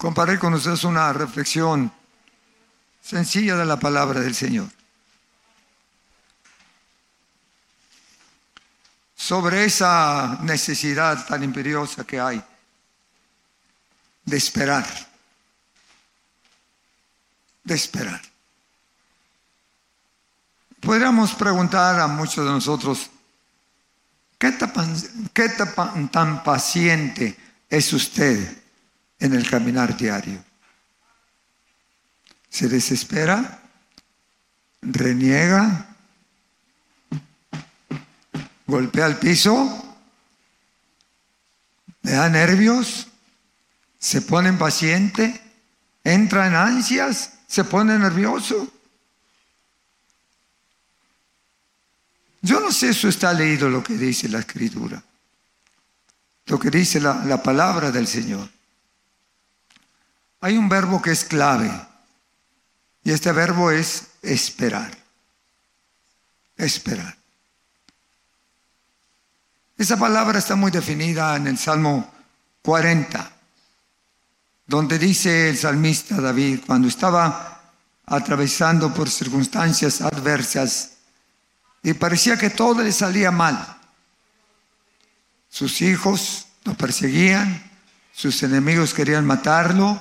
compartir con ustedes una reflexión sencilla de la palabra del Señor. Sobre esa necesidad tan imperiosa que hay de esperar, de esperar. Podríamos preguntar a muchos de nosotros, ¿qué tan, qué tan paciente es usted en el caminar diario. Se desespera, reniega, golpea el piso, le da nervios, se pone impaciente, entra en ansias, se pone nervioso. Yo no sé si está leído lo que dice la escritura, lo que dice la, la palabra del Señor. Hay un verbo que es clave y este verbo es esperar. Esperar. Esa palabra está muy definida en el Salmo 40, donde dice el salmista David, cuando estaba atravesando por circunstancias adversas y parecía que todo le salía mal. Sus hijos lo perseguían, sus enemigos querían matarlo,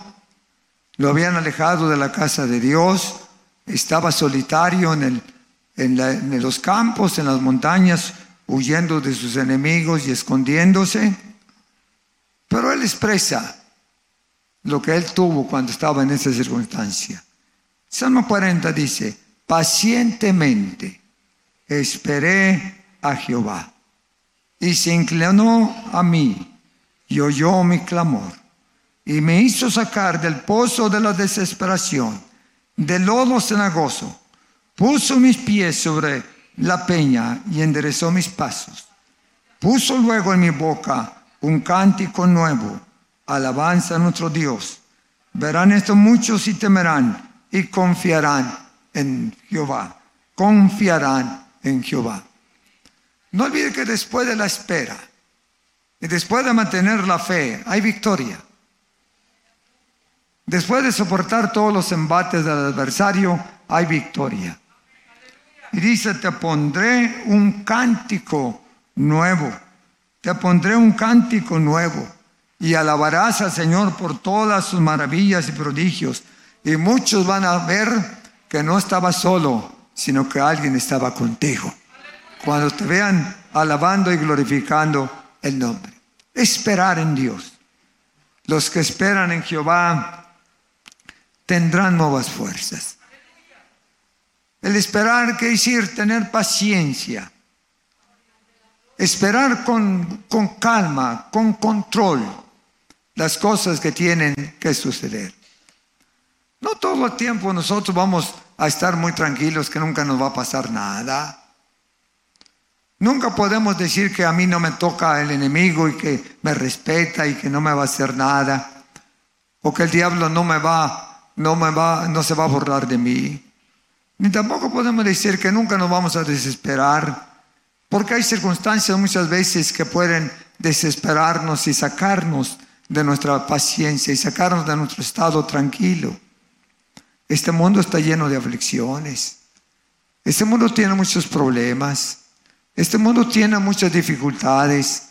lo habían alejado de la casa de Dios, estaba solitario en, los campos, en las montañas, huyendo de sus enemigos y escondiéndose. Pero él expresa lo que él tuvo cuando estaba en esa circunstancia. Salmo 40 dice, pacientemente esperé a Jehová y se inclinó a mí y oyó mi clamor y me hizo sacar del pozo de la desesperación, del lodo cenagoso. Puso mis pies sobre la peña y enderezó mis pasos. Puso luego en mi boca un cántico nuevo, alabanza a nuestro Dios. Verán esto muchos y temerán y confiarán en Jehová. Confiarán en Jehová. No olvide que después de la espera y después de mantener la fe, hay victoria. Después de soportar todos los embates del adversario, hay victoria. Y dice, te pondré un cántico nuevo. Te pondré un cántico nuevo. Y alabarás al Señor por todas sus maravillas y prodigios. Y muchos van a ver que no estaba solo, sino que alguien estaba contigo. Cuando te vean alabando y glorificando el nombre. Esperar en Dios. Los que esperan en Jehová tendrán nuevas fuerzas. El esperar, ¿qué decir? Tener paciencia. Esperar con, con calma, con control, las cosas que tienen que suceder. No todo el tiempo nosotros vamos a estar muy tranquilos que nunca nos va a pasar nada. Nunca podemos decir que a mí no me toca el enemigo y que me respeta y que no me va a hacer nada. O que el diablo no me va no, se va a borrar de mí. Ni tampoco podemos decir que nunca nos vamos a desesperar, porque hay circunstancias muchas veces que pueden desesperarnos y sacarnos de nuestra paciencia y sacarnos de nuestro estado tranquilo. Este mundo está lleno de aflicciones. Este mundo tiene muchos problemas. Este mundo tiene muchas dificultades.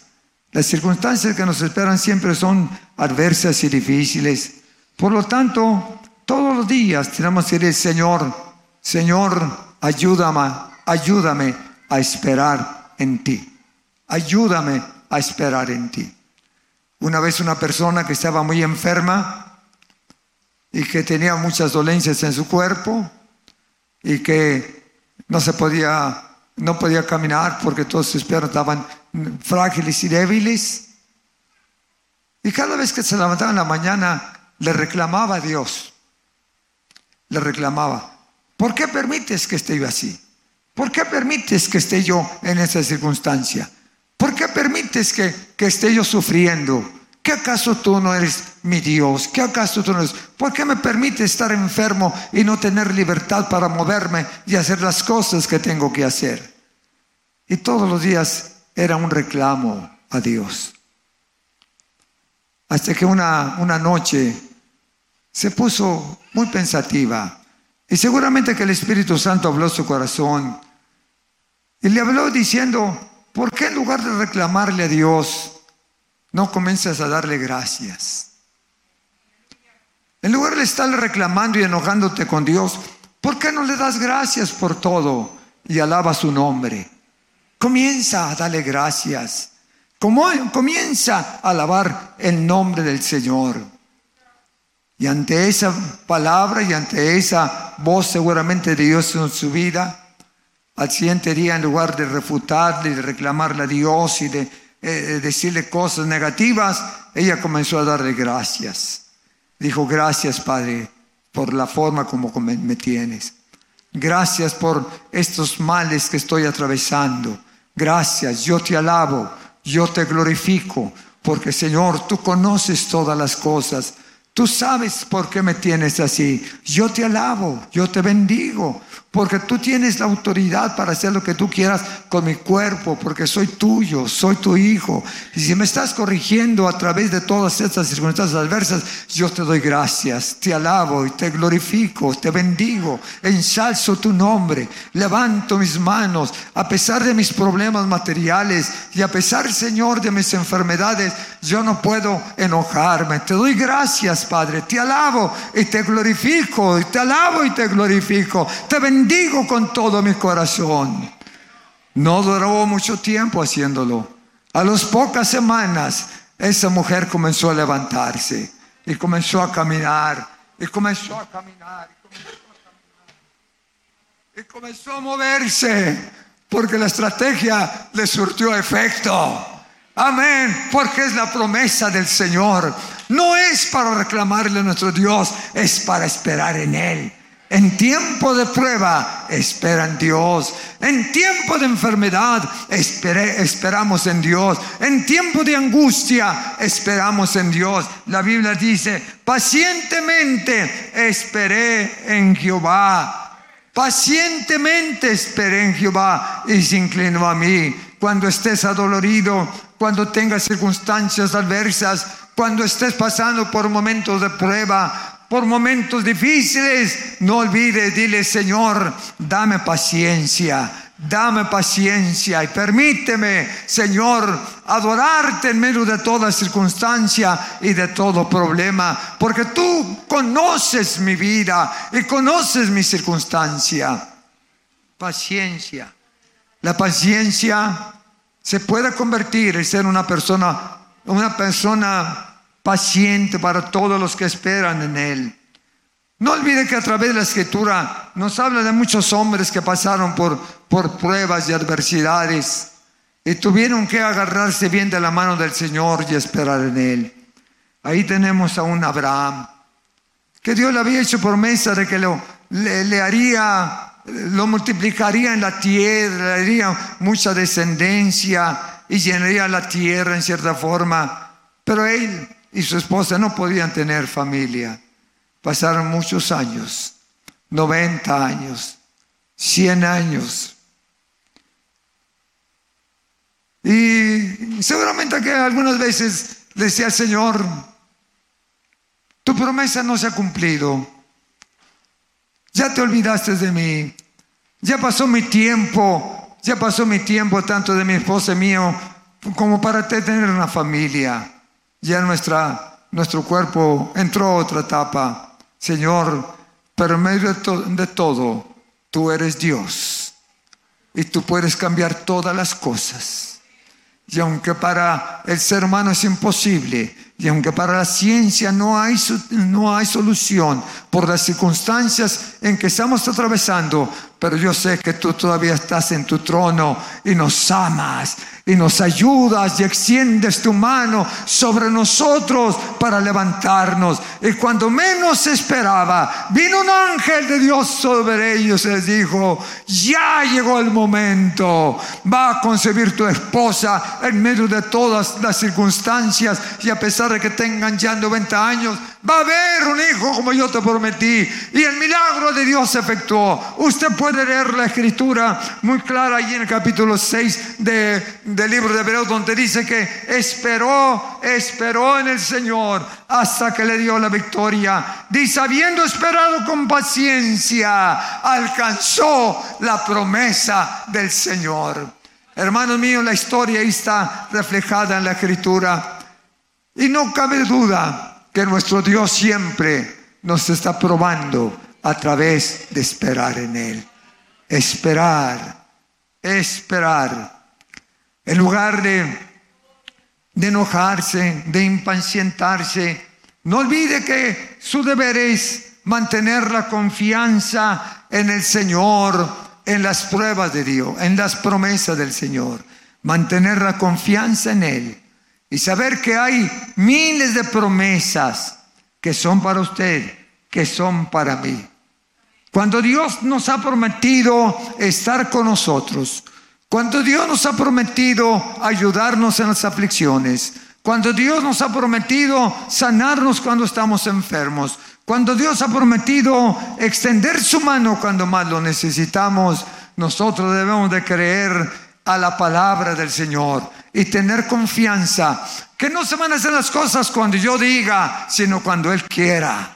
Las circunstancias que nos esperan siempre son adversas y difíciles. Por lo tanto, todos los días tenemos que decir, Señor, Señor, ayúdame, ayúdame a esperar en ti. Ayúdame a esperar en ti. Una vez una persona que estaba muy enferma y que tenía muchas dolencias en su cuerpo y que no se podía, no podía caminar porque todos sus piernas estaban frágiles y débiles. Y cada vez que se levantaba en la mañana, le reclamaba a Dios. Le reclamaba, ¿por qué permites que esté yo así? ¿Por qué permites que esté yo en esa circunstancia? ¿Por qué permites que, que esté yo sufriendo? ¿Qué acaso tú no eres mi Dios? ¿Qué acaso tú no eres? ¿Por qué me permites estar enfermo y no tener libertad para moverme y hacer las cosas que tengo que hacer? Y todos los días era un reclamo a Dios. Hasta que una, una noche se puso muy pensativa. Y seguramente que el Espíritu Santo habló su corazón. Y le habló diciendo, ¿por qué en lugar de reclamarle a Dios, no comienzas a darle gracias? En lugar de estar reclamando y enojándote con Dios, ¿por qué no le das gracias por todo y alaba su nombre? Comienza a darle gracias. Comienza a alabar el nombre del Señor. Y ante esa palabra y ante esa voz seguramente de Dios en su vida, al siguiente día en lugar de refutarle de reclamarle a Dios y de eh, decirle cosas negativas, ella comenzó a darle gracias. Dijo, gracias Padre por la forma como me tienes. Gracias por estos males que estoy atravesando. Gracias, yo te alabo, yo te glorifico, porque Señor, tú conoces todas las cosas. Tú sabes por qué me tienes así. Yo te alabo, yo te bendigo, porque tú tienes la autoridad para hacer lo que tú quieras con mi cuerpo, porque soy tuyo, soy tu hijo. Y si me estás corrigiendo a través de todas estas circunstancias adversas, yo te doy gracias, te alabo y te glorifico, te bendigo, ensalzo tu nombre, levanto mis manos, a pesar de mis problemas materiales y a pesar, Señor, de mis enfermedades, yo no puedo enojarme. Te doy gracias, Padre, te alabo y te glorifico, y te alabo y te glorifico, te bendigo con todo mi corazón. No duró mucho tiempo haciéndolo. A las pocas semanas, esa mujer comenzó a levantarse y comenzó a caminar y comenzó a caminar y comenzó a, caminar, y comenzó a moverse porque la estrategia le surtió efecto. Amén, porque es la promesa del Señor. No es para reclamarle a nuestro Dios, es para esperar en Él. En tiempo de prueba, espera en Dios. En tiempo de enfermedad, esperamos en Dios. En tiempo de angustia, esperamos en Dios. La Biblia dice, pacientemente esperé en Jehová. Pacientemente esperé en Jehová y se inclinó a mí. Cuando estés adolorido, cuando tengas circunstancias adversas, cuando estés pasando por momentos de prueba, por momentos difíciles, no olvides, dile Señor, dame paciencia, dame paciencia y permíteme, Señor, adorarte en medio de toda circunstancia y de todo problema, porque tú conoces mi vida y conoces mi circunstancia. Paciencia. La paciencia se puede convertir en ser una persona, una persona paciente para todos los que esperan en Él. No olvide que a través de la escritura nos habla de muchos hombres que pasaron por, por pruebas y adversidades y tuvieron que agarrarse bien de la mano del Señor y esperar en Él. Ahí tenemos a un Abraham, que Dios le había hecho promesa de que lo, le, le haría, lo multiplicaría en la tierra, le haría mucha descendencia y llenaría la tierra en cierta forma. Pero él y su esposa no podían tener familia. Pasaron muchos años, 90 años, 100 años. Y seguramente que algunas veces decía el Señor, tu promesa no se ha cumplido. Ya te olvidaste de mí. Ya pasó mi tiempo. Ya pasó mi tiempo tanto de mi esposa y mío como para tener una familia ya nuestro cuerpo entró a otra etapa. Señor, pero en medio de, todo, tú eres Dios y tú puedes cambiar todas las cosas. Y aunque para el ser humano es imposible, y aunque para la ciencia no hay, no hay solución por las circunstancias en que estamos atravesando, pero yo sé que tú todavía estás en tu trono y nos amas y nos ayudas y extiendes tu mano sobre nosotros para levantarnos. Y cuando menos esperaba, vino un ángel de Dios sobre ellos y les dijo, ya llegó el momento, va a concebir tu esposa en medio de todas las circunstancias y a pesar de que tengan ya 90 años, va a haber un hijo como yo te prometí. Y el milagro de Dios se efectuó. Usted puede leer la escritura muy clara allí en el capítulo 6 de, del libro de Hebreos, donde dice que esperó, esperó en el Señor hasta que le dio la victoria. Dice, habiendo esperado con paciencia, alcanzó la promesa del Señor. Hermanos míos, la historia está reflejada en la escritura. Y no cabe duda que nuestro Dios siempre nos está probando a través de esperar en Él. Esperar, esperar. En lugar de, de enojarse, de impacientarse, no olvide que su deber es mantener la confianza en el Señor, en las pruebas de Dios, en las promesas del Señor. Mantener la confianza en Él y saber que hay miles de promesas que son para usted, que son para mí. Cuando Dios nos ha prometido estar con nosotros, cuando Dios nos ha prometido ayudarnos en las aflicciones, cuando Dios nos ha prometido sanarnos cuando estamos enfermos, cuando Dios ha prometido extender su mano cuando más lo necesitamos, nosotros debemos de creer a la palabra del Señor y tener confianza que no se van a hacer las cosas cuando yo diga, sino cuando Él quiera.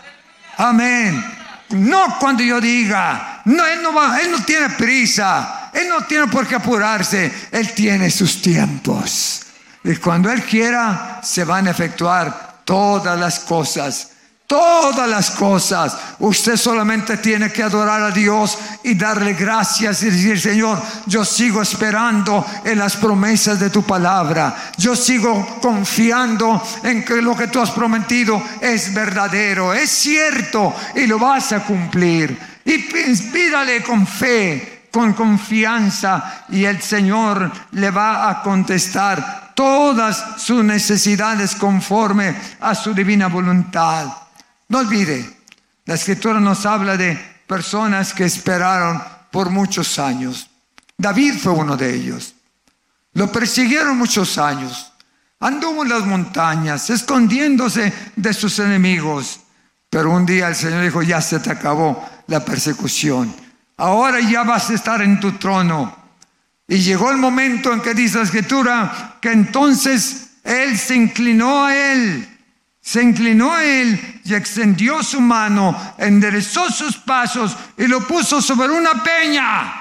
Amén. No cuando yo diga. No, Él no va, Él no tiene prisa. Él no tiene por qué apurarse. Él tiene sus tiempos. Y cuando Él quiera, se van a efectuar todas las cosas todas las cosas. Usted solamente tiene que adorar a Dios y darle gracias y decir, Señor, yo sigo esperando en las promesas de tu palabra. Yo sigo confiando en que lo que tú has prometido es verdadero, es cierto y lo vas a cumplir. Y pídale con fe, con confianza y el Señor le va a contestar todas sus necesidades conforme a su divina voluntad. No olvide, la escritura nos habla de personas que esperaron por muchos años. David fue uno de ellos. Lo persiguieron muchos años. Anduvo en las montañas, escondiéndose de sus enemigos. Pero un día el Señor dijo, ya se te acabó la persecución. Ahora ya vas a estar en tu trono. Y llegó el momento en que dice la escritura que entonces Él se inclinó a Él se inclinó a él y extendió su mano, enderezó sus pasos y lo puso sobre una peña.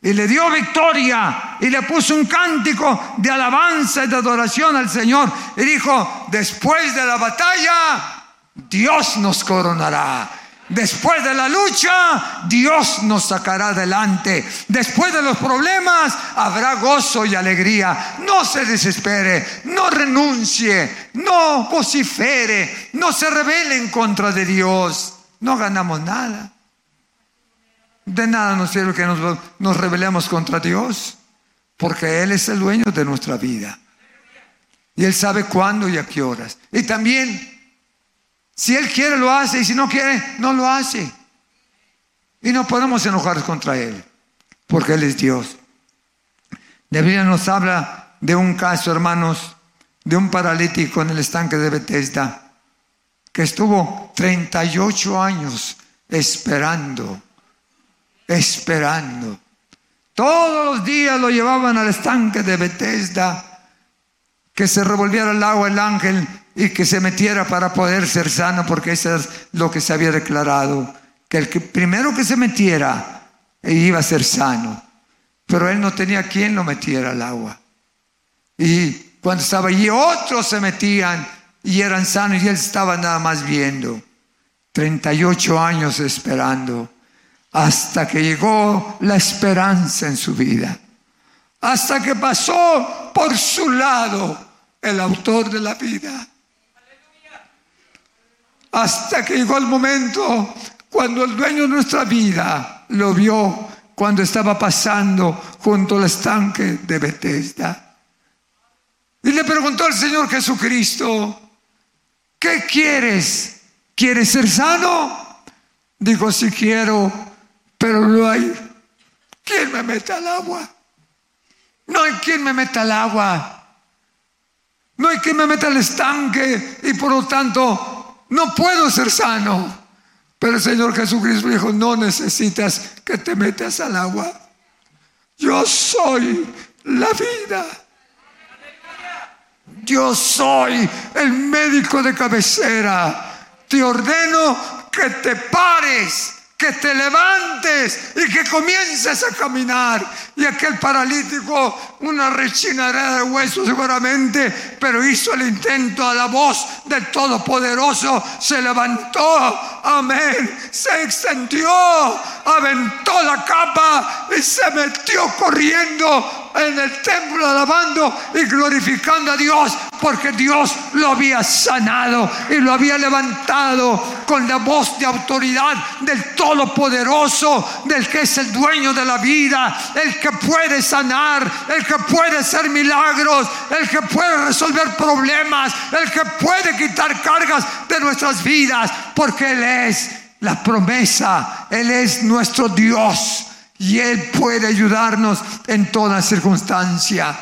Y le dio victoria y le puso un cántico de alabanza y de adoración al Señor. Y dijo, después de la batalla, Dios nos coronará. Después de la lucha, Dios nos sacará adelante. Después de los problemas, habrá gozo y alegría. No se desespere, no renuncie, no vocifere, no se rebele en contra de Dios. No ganamos nada. De nada nos sirve que nos, nos rebelemos contra Dios, porque Él es el dueño de nuestra vida. Y Él sabe cuándo y a qué horas. Y también si Él quiere, lo hace. Y si no quiere, no lo hace. Y no podemos enojar contra Él. Porque Él es Dios. La Biblia nos habla de un caso, hermanos, de un paralítico en el estanque de Bethesda. Que estuvo 38 años esperando. Esperando. Todos los días lo llevaban al estanque de Bethesda. Que se revolviera el agua el ángel y que se metiera para poder ser sano, porque eso es lo que se había declarado, que el que primero que se metiera iba a ser sano, pero él no tenía quien lo metiera al agua. Y cuando estaba allí, otros se metían y eran sanos y él estaba nada más viendo. 38 años esperando, hasta que llegó la esperanza en su vida, hasta que pasó por su lado el autor de la vida hasta que llegó el momento cuando el dueño de nuestra vida lo vio cuando estaba pasando junto al estanque de Bethesda. Y le preguntó al Señor Jesucristo, ¿qué quieres? ¿Quieres ser sano? Dijo, sí quiero, pero no hay quien me meta al agua. No hay quien me meta al agua. No hay quien me meta al estanque y por lo tanto no puedo ser sano. Pero el Señor Jesucristo dijo, no necesitas que te metas al agua. Yo soy la vida. Yo soy el médico de cabecera. Te ordeno que te pares que te levantes y que comiences a caminar. Y aquel paralítico, una rechinaré de huesos seguramente, pero hizo el intento a la voz del Todopoderoso, se levantó, amén, se extendió, aventó la capa y se metió corriendo en el templo alabando y glorificando a Dios porque Dios lo había sanado y lo había levantado con la voz de autoridad del Todopoderoso, del que es el dueño de la vida, el que puede sanar, el que puede hacer milagros, el que puede resolver problemas, el que puede quitar cargas de nuestras vidas, porque Él es la promesa, Él es nuestro Dios y Él puede ayudarnos en toda circunstancia.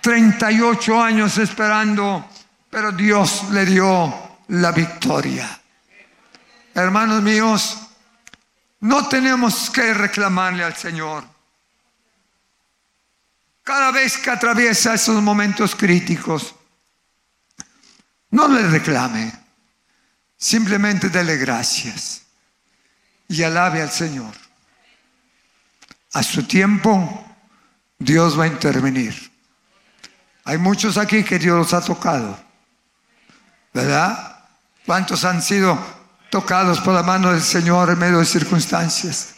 38 años esperando, pero Dios le dio la victoria. Hermanos míos, no tenemos que reclamarle al Señor. Cada vez que atraviesa esos momentos críticos, no le reclame, simplemente dele gracias y alabe al Señor. A su tiempo, Dios va a intervenir. Hay muchos aquí que Dios los ha tocado, ¿verdad? ¿Cuántos han sido tocados por la mano del Señor en medio de circunstancias?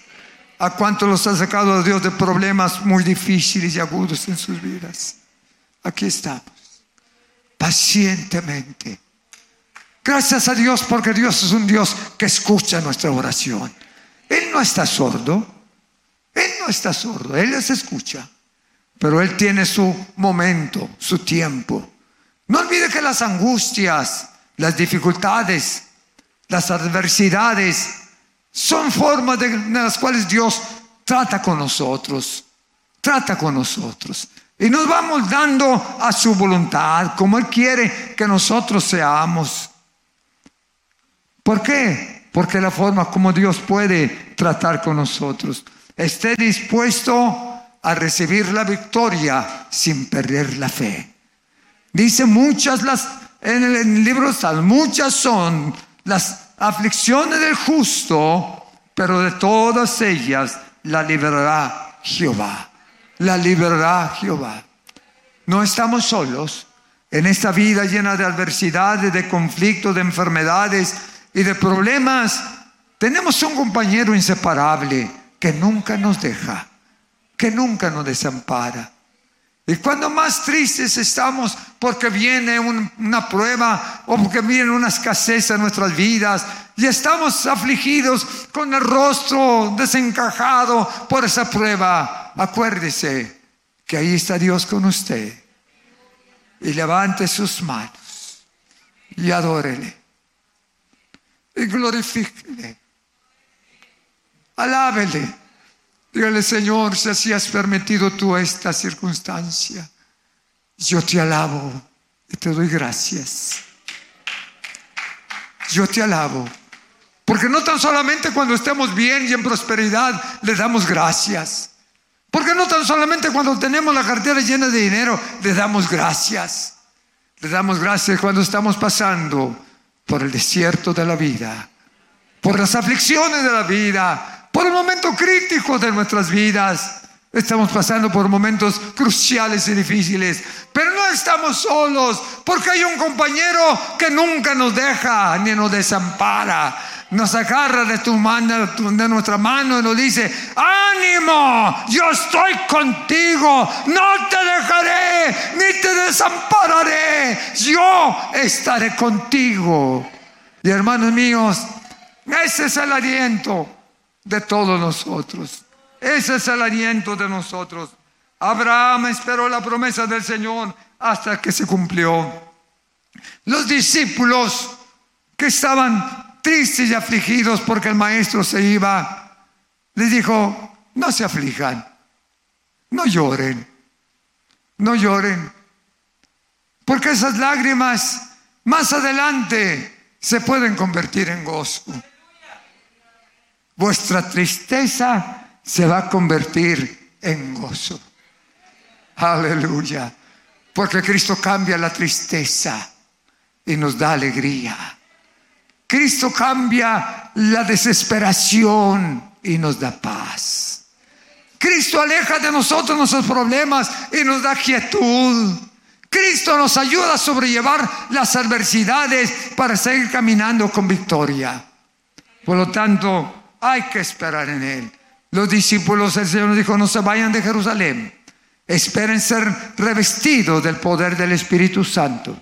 ¿A cuántos los ha sacado Dios de problemas muy difíciles y agudos en sus vidas? Aquí estamos, pacientemente. Gracias a Dios porque Dios es un Dios que escucha nuestra oración. Él no está sordo, Él no está sordo, Él les escucha. Pero Él tiene su momento, su tiempo. No olvide que las angustias, las dificultades, las adversidades son formas de, las cuales Dios trata con nosotros, trata con nosotros. Y nos vamos dando a su voluntad, como Él quiere que nosotros seamos. ¿Por qué? Porque la forma como Dios puede tratar con nosotros. Esté dispuesto a recibir la victoria sin perder la fe. Dice muchas las, en el, libro tal, muchas son las aflicciones del justo, pero de todas ellas la liberará Jehová. La liberará Jehová. No estamos solos en esta vida llena de adversidades, de conflictos, de enfermedades y de problemas. Tenemos un compañero inseparable que nunca nos deja que nunca nos desampara. Y cuando más tristes estamos porque viene una prueba o porque viene una escasez en nuestras vidas y estamos afligidos con el rostro desencajado por esa prueba, acuérdese que ahí está Dios con usted. Y levante sus manos y adórele. Y glorifíquele. Alábele Dígale, Señor, si así has permitido tú esta circunstancia, yo te alabo y te doy gracias. Yo te alabo. Porque no tan solamente cuando estemos bien y en prosperidad le damos gracias. Porque no tan solamente cuando tenemos la cartera llena de dinero le damos gracias. Le damos gracias cuando estamos pasando por el desierto de la vida, por las aflicciones de la vida, por un momento crítico de nuestras vidas. Estamos pasando por momentos cruciales y difíciles, pero no estamos solos, porque hay un compañero que nunca nos deja ni nos desampara. Nos agarra de de nuestra mano y nos dice, ánimo, yo estoy contigo, no te dejaré ni te desampararé, yo estaré contigo. Y hermanos míos, ese es el aliento de todos nosotros. Ese es el aliento de nosotros. Abraham esperó la promesa del Señor hasta que se cumplió. Los discípulos que estaban tristes y afligidos porque el maestro se iba, les dijo, no se aflijan, no lloren, no lloren, porque esas lágrimas más adelante se pueden convertir en gozo. Vuestra tristeza se va a convertir en gozo. Aleluya. Porque Cristo cambia la tristeza y nos da alegría. Cristo cambia la desesperación y nos da paz. Cristo aleja de nosotros nuestros problemas y nos da quietud. Cristo nos ayuda a sobrellevar las adversidades para seguir caminando con victoria. Por lo tanto, hay que esperar en Él. Los discípulos del Señor dijo, no se vayan de Jerusalén. Esperen ser revestidos del poder del Espíritu Santo.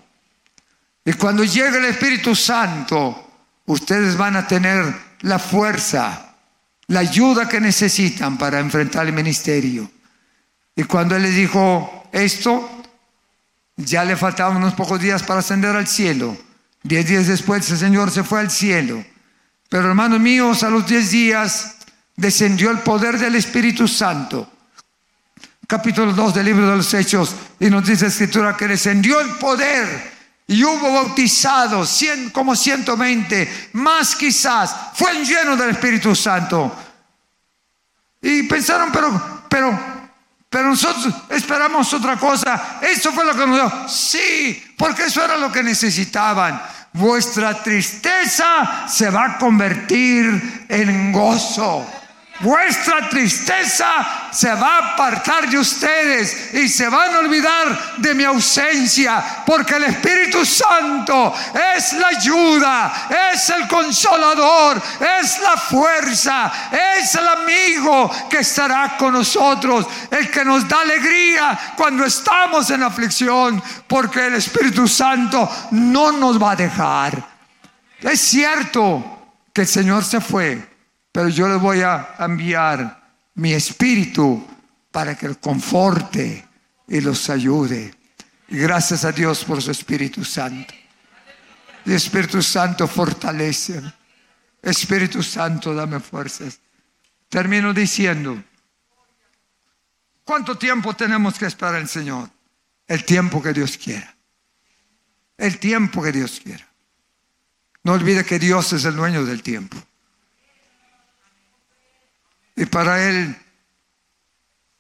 Y cuando llegue el Espíritu Santo, ustedes van a tener la fuerza, la ayuda que necesitan para enfrentar el ministerio. Y cuando Él les dijo esto, ya le faltaban unos pocos días para ascender al cielo. Diez días después el Señor se fue al cielo. Pero hermanos míos, a los diez días descendió el poder del Espíritu Santo capítulo 2 del libro de los Hechos, y nos dice la escritura que descendió el poder y hubo bautizados como 120, más quizás, fue lleno del Espíritu Santo. Y pensaron, pero, pero, pero nosotros esperamos otra cosa. Eso fue lo que nos dio. Sí, porque eso era lo que necesitaban. Vuestra tristeza se va a convertir en gozo. Vuestra tristeza se va a apartar de ustedes y se van a olvidar de mi ausencia, porque el Espíritu Santo es la ayuda, es el consolador, es la fuerza, es el amigo que estará con nosotros, el que nos da alegría cuando estamos en aflicción, porque el Espíritu Santo no nos va a dejar. Es cierto que el Señor se fue pero yo les voy a enviar mi espíritu para que el conforte y los ayude. Gracias a Dios por su Espíritu Santo. El Espíritu Santo fortalece. Espíritu Santo, dame fuerzas. Termino diciendo, ¿cuánto tiempo tenemos que esperar el Señor? El tiempo que Dios quiera. El tiempo que Dios quiera. No olvide que Dios es el dueño del tiempo. Y para Él,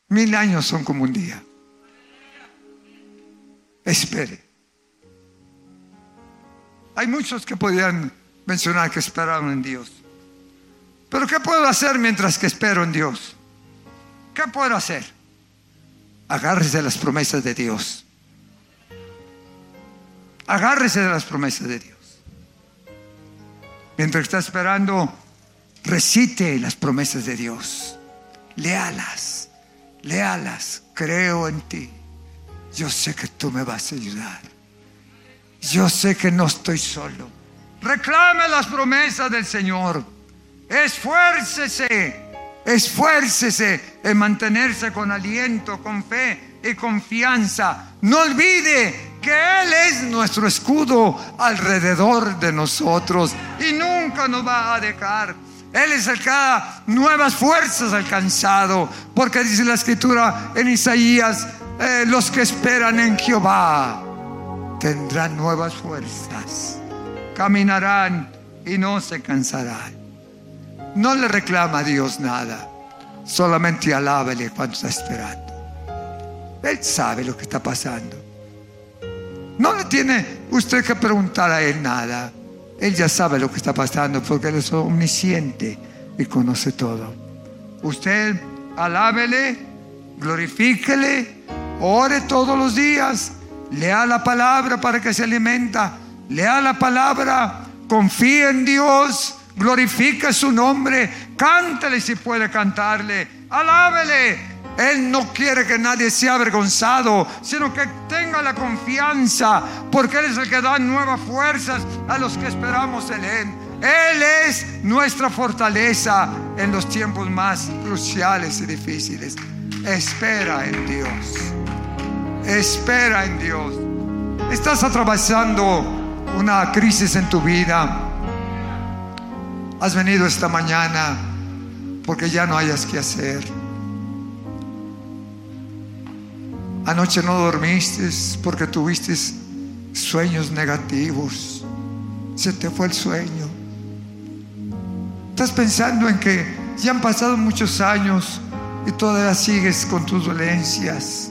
mil años son como un día. Espere. Hay muchos que podían mencionar que esperaron en Dios. Pero ¿qué puedo hacer mientras que espero en Dios? ¿Qué puedo hacer? Agárrese de las promesas de Dios. Agárrese de las promesas de Dios. Mientras está esperando, recite las promesas de Dios. Léalas, léalas. Creo en ti. Yo sé que tú me vas a ayudar. Yo sé que no estoy solo. Reclame las promesas del Señor. Esfuércese, esfuércese en mantenerse con aliento, con fe y confianza. No olvide que Él es nuestro escudo alrededor de nosotros y nunca nos va a dejar. Él es el que da nuevas fuerzas alcanzado. Porque dice la escritura en Isaías, eh, los que esperan en Jehová tendrán nuevas fuerzas. Caminarán y no se cansarán. No le reclama a Dios nada. Solamente alábele cuando está esperando. Él sabe lo que está pasando. No le tiene usted que preguntar a Él nada. Él ya sabe lo que está pasando porque Él es omnisciente y conoce todo. Usted alábele, glorifíquele, ore todos los días, lea la palabra para que se alimenta, lea la palabra, confíe en Dios, glorifique su nombre, cántale si puede cantarle, alábele él no quiere que nadie sea avergonzado, sino que tenga la confianza, porque Él es el que da nuevas fuerzas a los que esperamos en Él. Él es nuestra fortaleza en los tiempos más cruciales y difíciles. Espera en Dios. Espera en Dios. Estás atravesando una crisis en tu vida. Has venido esta mañana porque ya no hayas que hacer. Anoche no dormiste porque tuviste sueños negativos. Se te fue el sueño. Estás pensando en que ya han pasado muchos años y todavía sigues con tus dolencias.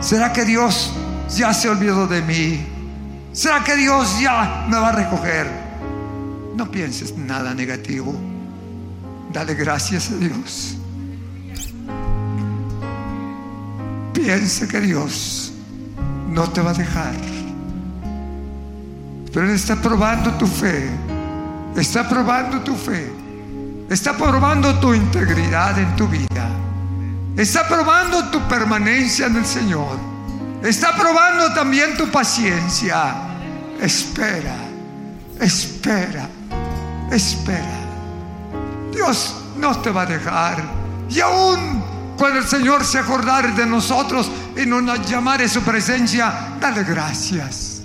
¿Será que Dios ya se olvidó de mí? ¿Será que Dios ya me va a recoger? No pienses nada negativo. Dale gracias a Dios. Piensa que Dios no te va a dejar. Pero Él está probando tu fe. Está probando tu fe. Está probando tu integridad en tu vida. Está probando tu permanencia en el Señor. Está probando también tu paciencia. Espera, espera, espera. Dios no te va a dejar. Y aún cuando el Señor se acordare de nosotros y nos llamare su presencia, dale gracias.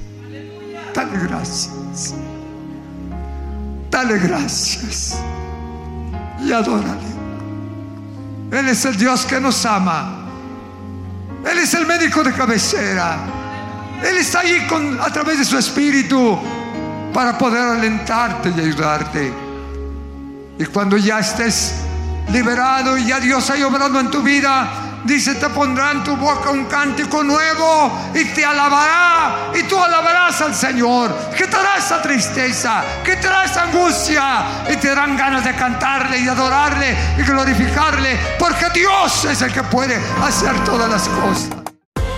Dale gracias. Dale gracias. Y adórale. Él es el Dios que nos ama. Él es el médico de cabecera. Él está ahí con, a través de su espíritu para poder alentarte y ayudarte. Y cuando ya estés liberado y ya Dios haya obrado en tu vida, Dice, te pondrá en tu boca un cántico nuevo y te alabará. Y tú alabarás al Señor. Quitará esa tristeza, quitará esa angustia. Y te darán ganas de cantarle y de adorarle y glorificarle. Porque Dios es el que puede hacer todas las cosas.